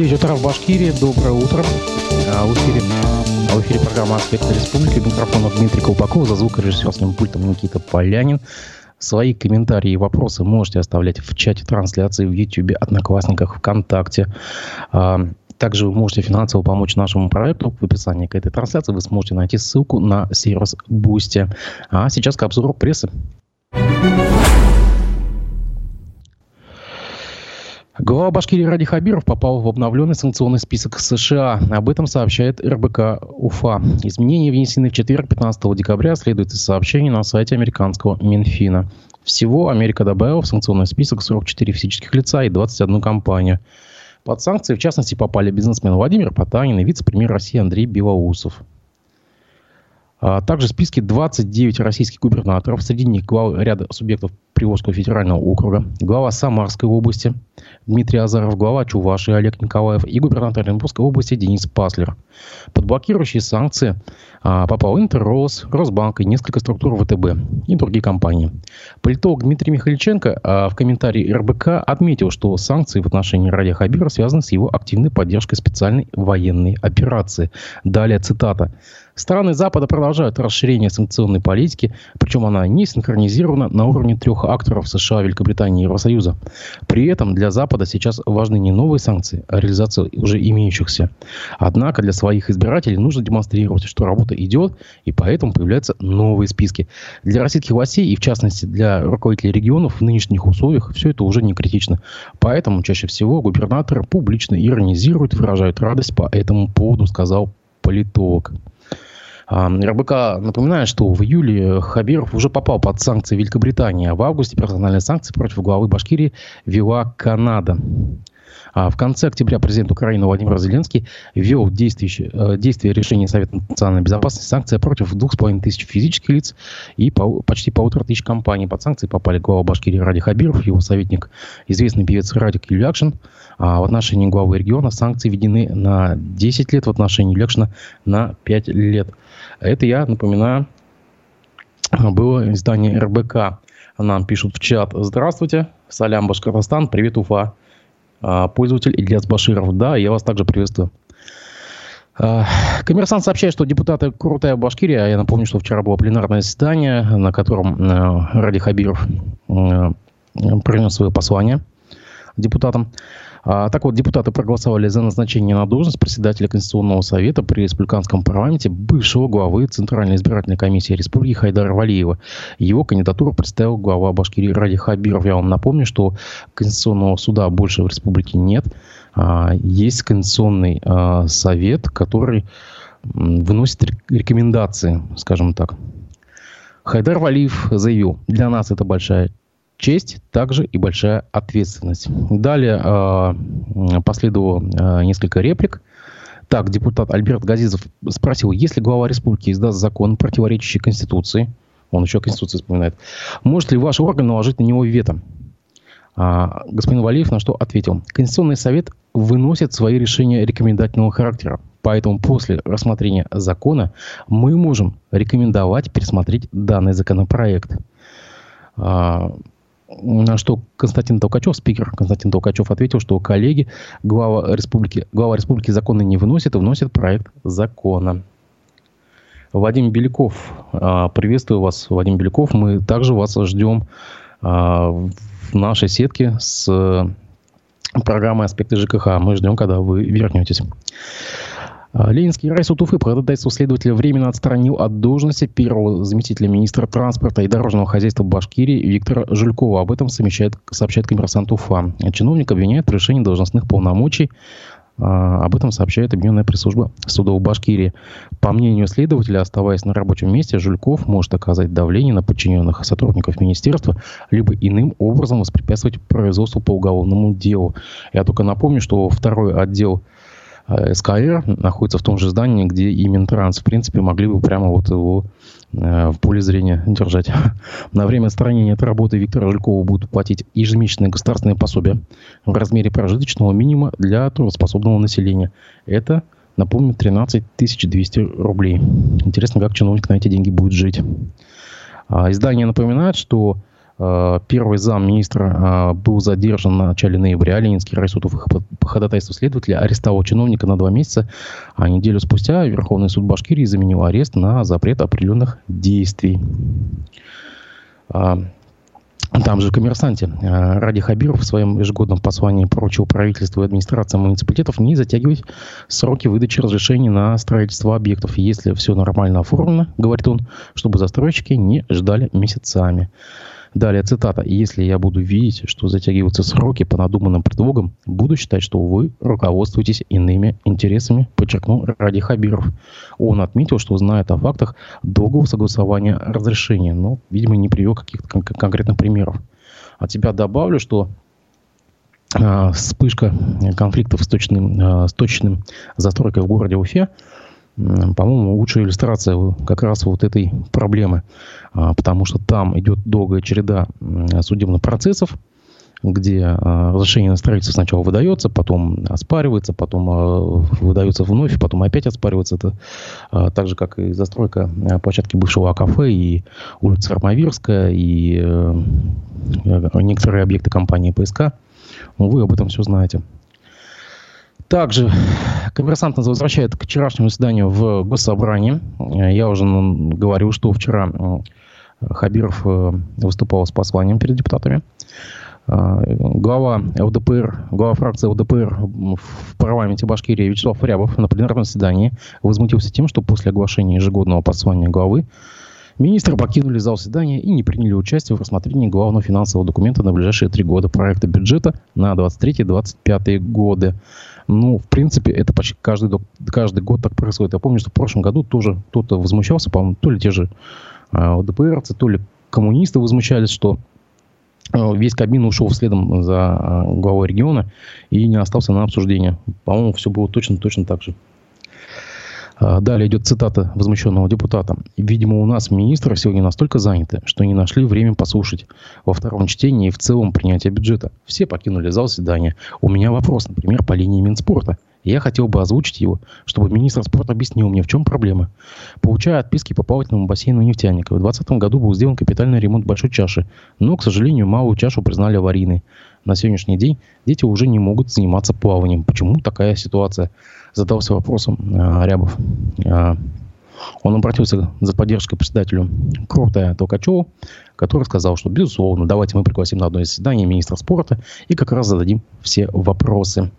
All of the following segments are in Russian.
9 утра в Башкирии. Доброе утро. А, в эфире, а в эфире программа «Аспекты республики». Микрофон Дмитрий Колпаков, за звукорежиссерским пультом Никита Полянин. Свои комментарии и вопросы можете оставлять в чате трансляции в YouTube, Одноклассниках, ВКонтакте. А, также вы можете финансово помочь нашему проекту. В описании к этой трансляции вы сможете найти ссылку на сервис Boosty. А сейчас к обзору прессы. Глава Башкирии Ради Хабиров попал в обновленный санкционный список США. Об этом сообщает РБК УФА. Изменения внесены в четверг, 15 декабря, следует из сообщений на сайте американского Минфина. Всего Америка добавила в санкционный список 44 физических лица и 21 компанию. Под санкции, в частности, попали бизнесмен Владимир Потанин и вице-премьер России Андрей Белоусов. А также в списке 29 российских губернаторов, среди них главы ряда субъектов Приволжского федерального округа, глава Самарской области Дмитрий Азаров, глава Чувашии Олег Николаев и губернатор Оренбургской области Денис Паслер. Под блокирующие санкции а, попал Интеррос, Росбанк и несколько структур ВТБ и другие компании. Политолог Дмитрий Михайличенко а, в комментарии РБК отметил, что санкции в отношении Радия Хабира связаны с его активной поддержкой специальной военной операции. Далее цитата. Страны Запада продолжают расширение санкционной политики, причем она не синхронизирована на уровне трех акторов США, Великобритании и Евросоюза. При этом для Запада сейчас важны не новые санкции, а реализация уже имеющихся. Однако для своих избирателей нужно демонстрировать, что работа идет, и поэтому появляются новые списки. Для российских властей и, в частности, для руководителей регионов в нынешних условиях все это уже не критично. Поэтому чаще всего губернаторы публично иронизируют, выражают радость по этому поводу, сказал политолог. РБК напоминает, что в июле Хабиров уже попал под санкции Великобритании, а в августе персональные санкции против главы Башкирии вела Канада. А в конце октября президент Украины Владимир Зеленский ввел э, действие решения Совета национальной безопасности санкции против 2,5 тысяч физических лиц и по, почти полутора тысяч компаний. Под санкции попали глава Башкирии Ради Хабиров, его советник, известный певец Радик Юлякшин. А в отношении главы региона санкции введены на 10 лет, в отношении Юлякшина на 5 лет. Это я напоминаю, было издание РБК. Нам пишут в чат. Здравствуйте, Салям Башкортостан, привет, Уфа. А, пользователь Ильяс Баширов. Да, я вас также приветствую. А, коммерсант сообщает, что депутаты Крутая Башкирия, а я напомню, что вчера было пленарное заседание, на котором Ради Хабиров принес свое послание депутатам. А, так вот, депутаты проголосовали за назначение на должность председателя Конституционного совета при республиканском парламенте бывшего главы Центральной избирательной комиссии Республики Хайдара Валиева. Его кандидатуру представил глава Башкирии Ради Хабиров. Я вам напомню, что Конституционного суда больше в республике нет. А, есть Конституционный а, совет, который выносит рекомендации, скажем так. Хайдар Валиев заявил, для нас это большая честь, также и большая ответственность. Далее э, последовало э, несколько реплик. Так, депутат Альберт Газизов спросил, если глава республики издаст закон, противоречащий Конституции, он еще Конституцию вспоминает, может ли ваш орган наложить на него вето? А, господин Валиев на что ответил, Конституционный совет выносит свои решения рекомендательного характера. Поэтому после рассмотрения закона мы можем рекомендовать пересмотреть данный законопроект. А, на что Константин Толкачев, спикер Константин Толкачев, ответил, что коллеги глава республики, глава республики законы не выносит и вносит проект закона. Вадим Беляков, а, приветствую вас, Вадим Беляков. Мы также вас ждем а, в нашей сетке с программой «Аспекты ЖКХ». Мы ждем, когда вы вернетесь. А, Ленинский райсуд Уфы по следователя временно отстранил от должности первого заместителя министра транспорта и дорожного хозяйства Башкирии Виктора Жулькова. Об этом сообщает, сообщает коммерсант Уфа. Чиновник обвиняет в решении должностных полномочий а, об этом сообщает Объединенная пресс-служба суда в Башкирии. По мнению следователя, оставаясь на рабочем месте, Жульков может оказать давление на подчиненных сотрудников министерства, либо иным образом воспрепятствовать производству по уголовному делу. Я только напомню, что второй отдел СКР находится в том же здании, где и Минтранс. В принципе, могли бы прямо вот его э, в поле зрения держать. На время отстранения от работы Виктора Жулькова будут платить ежемесячные государственные пособия в размере прожиточного минимума для трудоспособного населения. Это, напомню, 13 200 рублей. Интересно, как чиновник на эти деньги будет жить. А, издание напоминает, что Э, первый зам министра э, был задержан в начале ноября. Ленинский райсуд по ходатайству следователя арестовал чиновника на два месяца, а неделю спустя Верховный суд Башкирии заменил арест на запрет определенных действий. Э, там же в «Коммерсанте» Ради Хабиров в своем ежегодном послании поручил правительству и администрации муниципалитетов не затягивать сроки выдачи разрешений на строительство объектов, если все нормально оформлено, говорит он, чтобы застройщики не ждали месяцами. Далее цитата. «Если я буду видеть, что затягиваются сроки по надуманным предлогам, буду считать, что вы руководствуетесь иными интересами», подчеркнул Ради Хабиров. Он отметил, что знает о фактах долгого согласования разрешения, но, видимо, не привел каких-то кон- конкретных примеров. От себя добавлю, что э, вспышка конфликтов с точным, э, с точным застройкой в городе Уфе по-моему, лучшая иллюстрация как раз вот этой проблемы. А, потому что там идет долгая череда судебных процессов, где а, разрешение на строительство сначала выдается, потом оспаривается, потом а, выдается вновь, потом опять оспаривается. Это так же, как и застройка площадки бывшего кафе и улица Армавирская, и э, некоторые объекты компании ПСК. Вы об этом все знаете. Также коммерсант нас возвращает к вчерашнему заседанию в Госсобрании. Я уже говорил, что вчера Хабиров э, выступал с посланием перед депутатами. Э, глава ЛДПР, глава фракции ЛДПР в парламенте Башкирии Вячеслав Рябов на пленарном заседании возмутился тем, что после оглашения ежегодного послания главы Министры покинули зал заседания и не приняли участие в рассмотрении главного финансового документа на ближайшие три года проекта бюджета на 23-25 годы. Ну, в принципе, это почти каждый, каждый год так происходит. Я помню, что в прошлом году тоже кто-то возмущался, по-моему, то ли те же э, ДПРцы, то ли коммунисты возмущались, что э, весь кабин ушел следом за э, главой региона и не остался на обсуждение. По-моему, все было точно-точно так же. А, далее идет цитата возмущенного депутата. «Видимо, у нас министры сегодня настолько заняты, что не нашли время послушать во втором чтении и в целом принятия бюджета. Все покинули зал заседания. У меня вопрос, например, по линии Минспорта. Я хотел бы озвучить его, чтобы министр спорта объяснил мне, в чем проблема. Получая отписки по плавательному бассейну нефтяника, в 2020 году был сделан капитальный ремонт большой чаши, но, к сожалению, малую чашу признали аварийной. На сегодняшний день дети уже не могут заниматься плаванием. Почему такая ситуация? задался вопросом э, Рябов. Э, он обратился за поддержкой председателю Крутая Толкачеву, который сказал, что, безусловно, давайте мы пригласим на одно из заседаний министра спорта и как раз зададим все вопросы.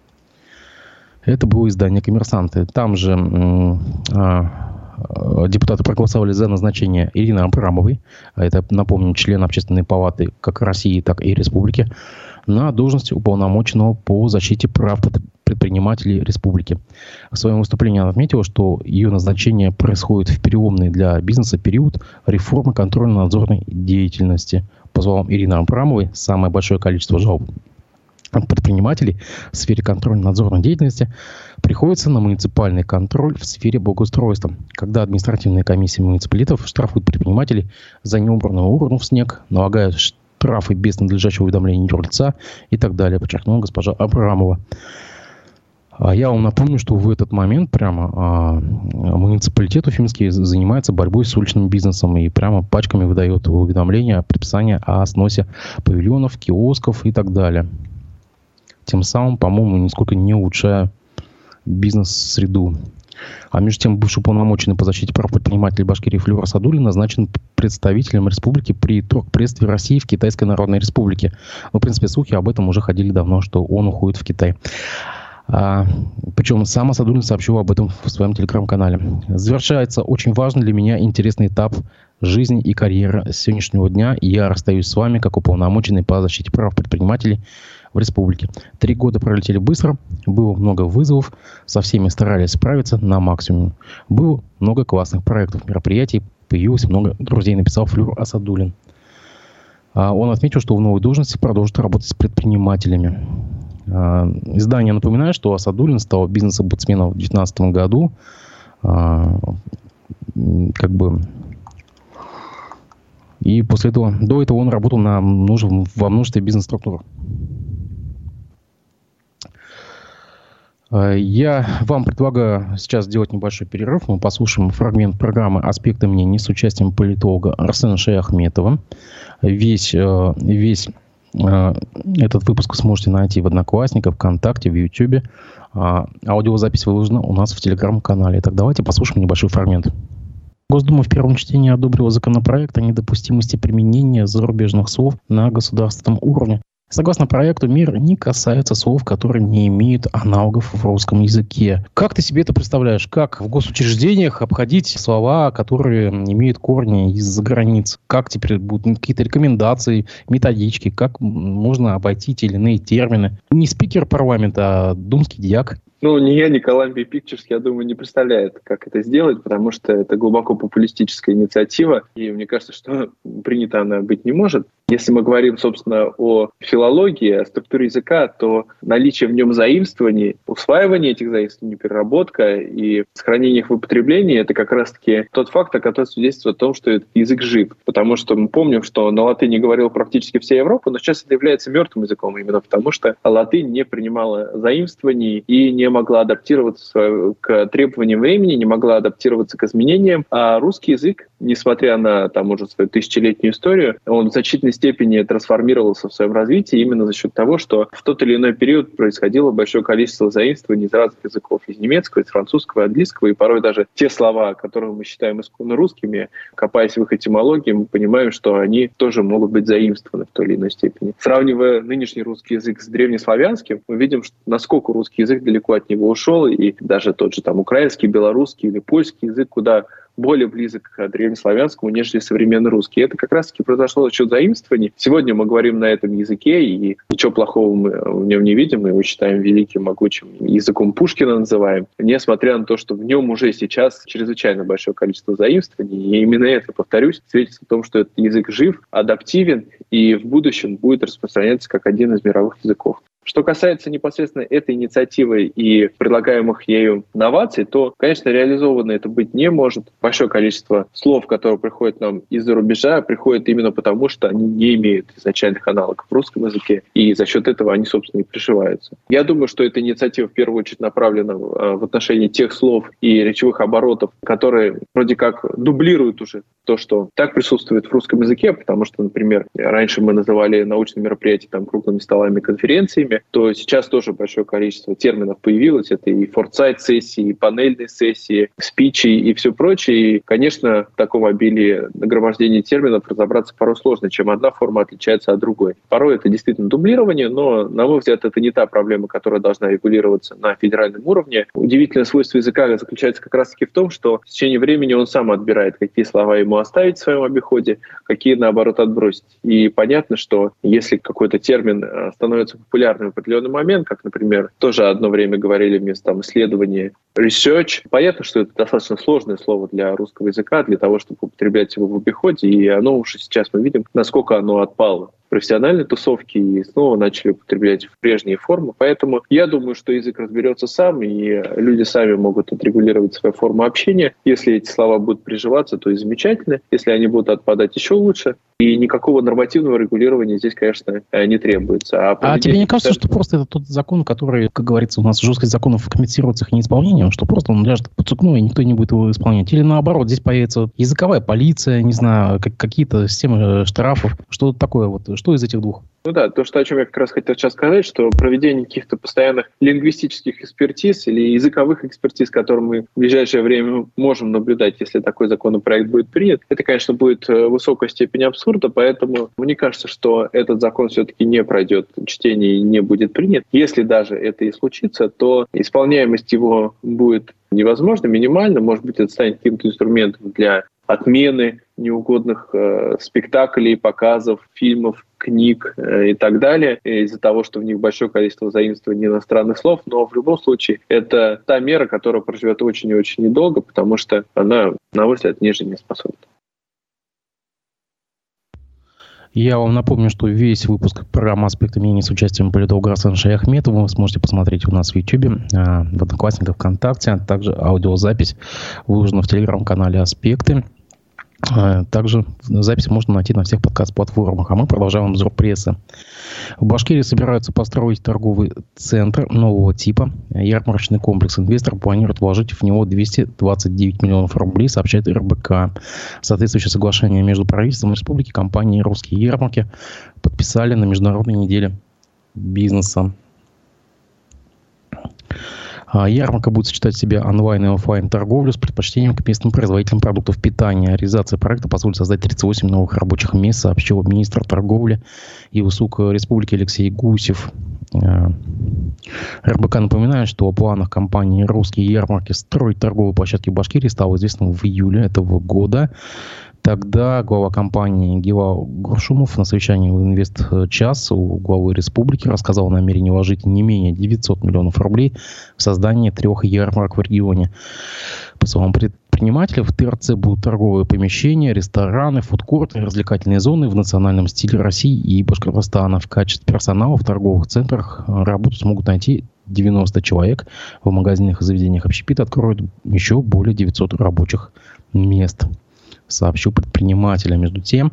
Это было издание «Коммерсанты». Там же э, депутаты проголосовали за назначение Ирины Абрамовой, это, напомню, член общественной палаты как России, так и республики, на должность уполномоченного по защите прав предпринимателей республики. В своем выступлении она отметила, что ее назначение происходит в переломный для бизнеса период реформы контрольно-надзорной деятельности. По словам Ирины Абрамовой, самое большое количество жалоб предпринимателей в сфере контрольно-надзорной деятельности приходится на муниципальный контроль в сфере благоустройства, когда административные комиссии муниципалитетов штрафуют предпринимателей за неубранную урну в снег, налагают штрафы без надлежащего уведомления юрлица и так далее, подчеркнула госпожа Абрамова. А я вам напомню, что в этот момент прямо а, муниципалитет Уфимский занимается борьбой с уличным бизнесом и прямо пачками выдает уведомления, предписания о сносе павильонов, киосков и так далее. Тем самым, по-моему, нисколько не улучшая бизнес-среду. А между тем, бывший уполномоченный по защите прав предпринимателей Башкирии Флюра Садулин назначен представителем республики при торгпредстве России в Китайской Народной Республике. Ну, в принципе, слухи об этом уже ходили давно, что он уходит в Китай. А, причем сам Асадулин сообщил об этом в своем телеграм-канале. Завершается очень важный для меня интересный этап жизни и карьеры сегодняшнего дня. Я расстаюсь с вами как уполномоченный по защите прав предпринимателей в республике. Три года пролетели быстро, было много вызовов, со всеми старались справиться на максимум. Было много классных проектов, мероприятий, появилось много друзей, написал Флюр Асадулин. А он отметил, что в новой должности продолжит работать с предпринимателями. А, издание напоминает, что Асадулин стал бизнес-омбудсменом в 2019 году. А, как бы и после этого, до этого он работал на во множестве бизнес-структур. Э, я вам предлагаю сейчас сделать небольшой перерыв. Мы послушаем фрагмент программы «Аспекты мнений» с участием политолога Арсена Шаяхметова. Весь, э, весь э, этот выпуск вы сможете найти в Одноклассниках, ВКонтакте, в Ютьюбе. А аудиозапись выложена у нас в Телеграм-канале. Так давайте послушаем небольшой фрагмент. Госдума в первом чтении одобрила законопроект о недопустимости применения зарубежных слов на государственном уровне. Согласно проекту, мир не касается слов, которые не имеют аналогов в русском языке. Как ты себе это представляешь? Как в госучреждениях обходить слова, которые имеют корни из-за границ? Как теперь будут какие-то рекомендации, методички? Как можно обойти те или иные термины? Не спикер парламента, а думский дьяк. Ну, ни я, ни Columbia Pictures, я думаю, не представляет, как это сделать, потому что это глубоко популистическая инициатива, и мне кажется, что принята она быть не может. Если мы говорим, собственно, о филологии, о структуре языка, то наличие в нем заимствований, усваивание этих заимствований, переработка и сохранение их в употреблении – это как раз-таки тот факт, который свидетельствует о том, что этот язык жив. Потому что мы помним, что на латыни говорил практически вся Европа, но сейчас это является мертвым языком именно потому, что латынь не принимала заимствований и не могла адаптироваться к требованиям времени, не могла адаптироваться к изменениям. А русский язык, несмотря на там уже свою тысячелетнюю историю, он в значительной степени трансформировался в своем развитии именно за счет того, что в тот или иной период происходило большое количество заимствований из разных языков, из немецкого, из французского, английского, и порой даже те слова, которые мы считаем исконно русскими, копаясь в их этимологии, мы понимаем, что они тоже могут быть заимствованы в той или иной степени. Сравнивая нынешний русский язык с древнеславянским, мы видим, насколько русский язык далеко от него ушел, и даже тот же там украинский, белорусский или польский язык, куда более близок к древнеславянскому, нежели современный русский. Это как раз-таки произошло за счет заимствований. Сегодня мы говорим на этом языке, и ничего плохого мы в нем не видим, мы его считаем великим, могучим языком Пушкина называем, несмотря на то, что в нем уже сейчас чрезвычайно большое количество заимствований. И именно это, повторюсь, свидетельствует о том, что этот язык жив, адаптивен и в будущем будет распространяться как один из мировых языков. Что касается непосредственно этой инициативы и предлагаемых ею новаций, то, конечно, реализовано это быть не может. Большое количество слов, которые приходят нам из-за рубежа, приходят именно потому, что они не имеют изначальных аналогов в русском языке, и за счет этого они, собственно, и пришиваются. Я думаю, что эта инициатива в первую очередь направлена в отношении тех слов и речевых оборотов, которые вроде как дублируют уже то, что так присутствует в русском языке, потому что, например, раньше мы называли научные мероприятия там круглыми столами, конференциями, время, то сейчас тоже большое количество терминов появилось. Это и форсайт-сессии, и панельные сессии, спичи и все прочее. И, конечно, в таком обилии нагромождения терминов разобраться порой сложно, чем одна форма отличается от другой. Порой это действительно дублирование, но, на мой взгляд, это не та проблема, которая должна регулироваться на федеральном уровне. Удивительное свойство языка заключается как раз-таки в том, что в течение времени он сам отбирает, какие слова ему оставить в своем обиходе, какие, наоборот, отбросить. И понятно, что если какой-то термин э, становится популярным в определенный момент, как, например, тоже одно время говорили вместо там, исследования research. Понятно, что это достаточно сложное слово для русского языка, для того, чтобы употреблять его в обиходе, и оно уже сейчас мы видим, насколько оно отпало профессиональной тусовки и снова начали употреблять в прежние формы. Поэтому я думаю, что язык разберется сам, и люди сами могут отрегулировать свою форму общения. Если эти слова будут приживаться, то и замечательно. Если они будут отпадать, еще лучше. И никакого нормативного регулирования здесь, конечно, не требуется. А, а тебе не кажется, что просто это тот закон, который, как говорится, у нас жесткость законов комментируется их неисполнением, что просто он ляжет под сукно, и никто не будет его исполнять? Или наоборот, здесь появится языковая полиция, не знаю, какие-то системы штрафов, что такое вот, что из этих двух? Ну да, то, что, о чем я как раз хотел сейчас сказать, что проведение каких-то постоянных лингвистических экспертиз или языковых экспертиз, которые мы в ближайшее время можем наблюдать, если такой законопроект будет принят, это, конечно, будет э, высокая степень абсурда, поэтому мне кажется, что этот закон все-таки не пройдет чтение и не будет принят. Если даже это и случится, то исполняемость его будет невозможно, минимально, может быть, это станет каким-то инструментом для отмены неугодных э, спектаклей, показов, фильмов, книг э, и так далее, из-за того, что в них большое количество заимствований иностранных слов, но в любом случае это та мера, которая проживет очень и очень недолго, потому что она, на мой взгляд, не жизнеспособна. Я вам напомню, что весь выпуск программы «Аспекты мнений» с участием политолога Арсена Шаяхметова вы сможете посмотреть у нас в YouTube, а, в Одноклассниках, ВКонтакте, а также аудиозапись выложена в телеграм-канале «Аспекты». Э, также запись можно найти на всех подкаст-платформах. А мы продолжаем обзор прессы. В Башкирии собираются построить торговый центр нового типа. Ярмарочный комплекс. Инвестор планирует вложить в него 229 миллионов рублей, сообщает РБК. Соответствующее соглашение между правительством республики компанией «Русские ярмарки» подписали на Международной неделе бизнеса. А, ярмарка будет сочетать в себе онлайн и офлайн торговлю с предпочтением к местным производителям продуктов питания. Реализация проекта позволит создать 38 новых рабочих мест, сообщил министр торговли и услуг Республики Алексей Гусев. А, РБК напоминает, что о планах компании «Русские ярмарки» строить торговые площадки Башкирии стало известно в июле этого года. Тогда глава компании Гила Горшумов на совещании в Инвест-час у главы республики рассказал о намерении вложить не менее 900 миллионов рублей в создание трех ярмарок в регионе. По словам предпринимателей, в ТРЦ будут торговые помещения, рестораны, фудкорты, развлекательные зоны в национальном стиле России и Башкортостана. В качестве персонала в торговых центрах работу смогут найти 90 человек. В магазинах и заведениях общепита откроют еще более 900 рабочих мест сообщил предпринимателя. Между тем,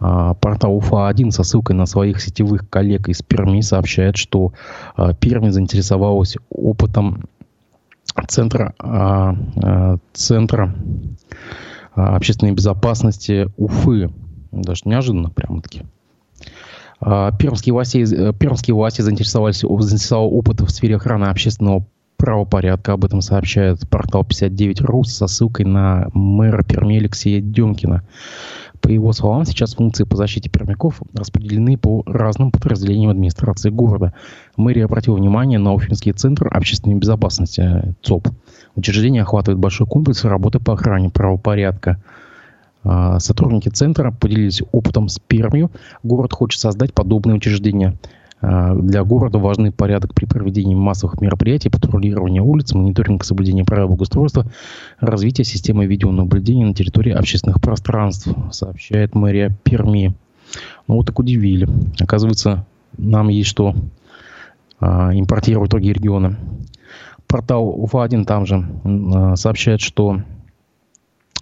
а, портал УФА-1 со ссылкой на своих сетевых коллег из Перми сообщает, что а, Перми заинтересовалась опытом центра, а, центра общественной безопасности Уфы. Даже неожиданно прямо-таки. Пермские власти, пермские власти заинтересовались, заинтересовал опыт в сфере охраны общественного правопорядка. Об этом сообщает портал 59.ру со ссылкой на мэра Перми Алексея Демкина. По его словам, сейчас функции по защите пермяков распределены по разным подразделениям администрации города. Мэрия обратила внимание на Уфимский центр общественной безопасности ЦОП. Учреждение охватывает большой комплекс работы по охране правопорядка. А, сотрудники центра поделились опытом с Пермью. Город хочет создать подобные учреждения. А, для города важный порядок при проведении массовых мероприятий, патрулирование улиц, мониторинг соблюдения правил благоустройства, развитие системы видеонаблюдения на территории общественных пространств, сообщает мэрия Перми. Ну вот так удивили. Оказывается, нам есть что а, импортировать другие регионы. Портал УФА-1 там же а, сообщает, что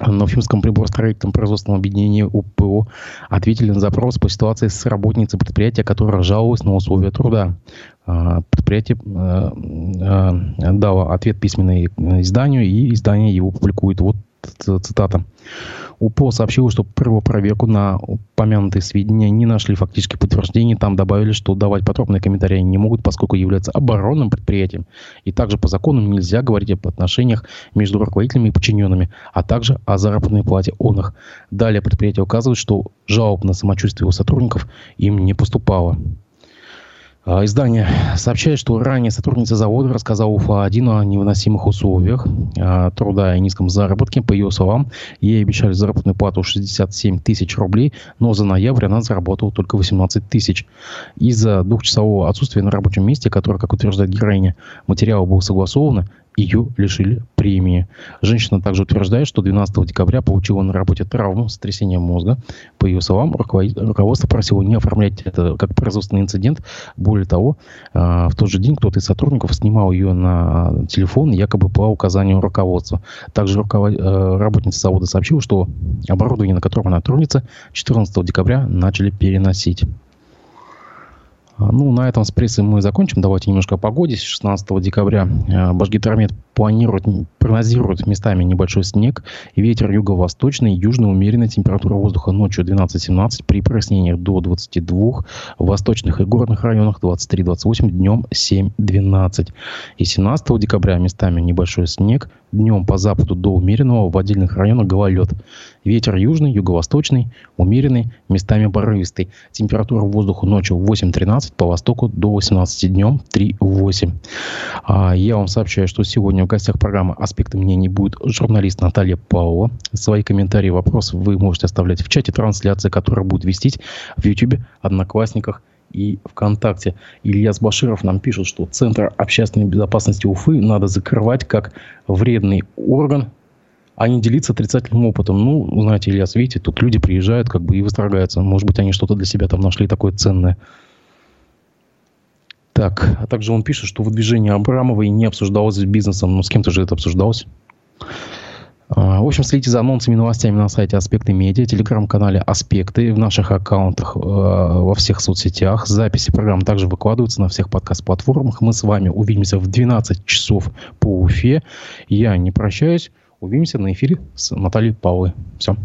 на Уфимском приборостроительном производственном объединении УПО ответили на запрос по ситуации с работницей предприятия, которая жаловалась на условия труда. А, предприятие а, а, дало ответ письменный изданию, и издание его публикует. Вот цитата. УПО сообщило, что провел проверку на упомянутые сведения, не нашли фактически подтверждений. Там добавили, что давать подробные комментарии не могут, поскольку являются оборонным предприятием. И также по закону нельзя говорить об отношениях между руководителями и подчиненными, а также о заработной плате он их. Далее предприятие указывает, что жалоб на самочувствие его сотрудников им не поступало. А, издание сообщает, что ранее сотрудница завода рассказала УФА-1 о невыносимых условиях а, труда и низком заработке. По ее словам, ей обещали заработную плату 67 тысяч рублей, но за ноябрь она заработала только 18 тысяч. Из-за двухчасового отсутствия на рабочем месте, которое, как утверждает героиня, материал был согласовано, ее лишили премии. Женщина также утверждает, что 12 декабря получила на работе травму, сотрясение мозга. По ее словам, руководство просило не оформлять это как производственный инцидент. Более того, а, в тот же день кто-то из сотрудников снимал ее на телефон, якобы по указанию руководства. Также. Э, работница завода сообщила, что оборудование, на котором она трудится, 14 декабря начали переносить. А, ну, на этом с прессой мы закончим. Давайте немножко о погоде. 16 декабря э, Башгидромет планирует, прогнозирует местами небольшой снег. Ветер юго-восточный, южно умеренная температура воздуха ночью 12-17, при прояснениях до 22, в восточных и горных районах 23-28, днем 7-12. И 17 декабря местами небольшой снег, днем по западу до умеренного, в отдельных районах гололед. Ветер южный, юго-восточный, умеренный, местами порывистый. Температура воздуха ночью 8-13, по востоку до 18 днем 3-8. А я вам сообщаю, что сегодня в гостях программы «Аспекты мнений» будет журналист Наталья Павлова. Свои комментарии, вопросы вы можете оставлять в чате трансляции, которая будет вестись в YouTube, Одноклассниках и ВКонтакте. Ильяс Баширов нам пишет, что Центр общественной безопасности Уфы надо закрывать как вредный орган, а не делиться отрицательным опытом. Ну, знаете, Ильяс, видите, тут люди приезжают как бы и восторгаются. Может быть, они что-то для себя там нашли такое ценное. Так, а также он пишет, что выдвижение Абрамовой не обсуждалось с бизнесом. Ну, с кем-то же это обсуждалось. А, в общем, следите за анонсами и новостями на сайте Аспекты Медиа, телеграм-канале Аспекты, в наших аккаунтах э, во всех соцсетях. Записи программ также выкладываются на всех подкаст-платформах. Мы с вами увидимся в 12 часов по Уфе. Я не прощаюсь. Увидимся на эфире с Натальей Павловой. Все.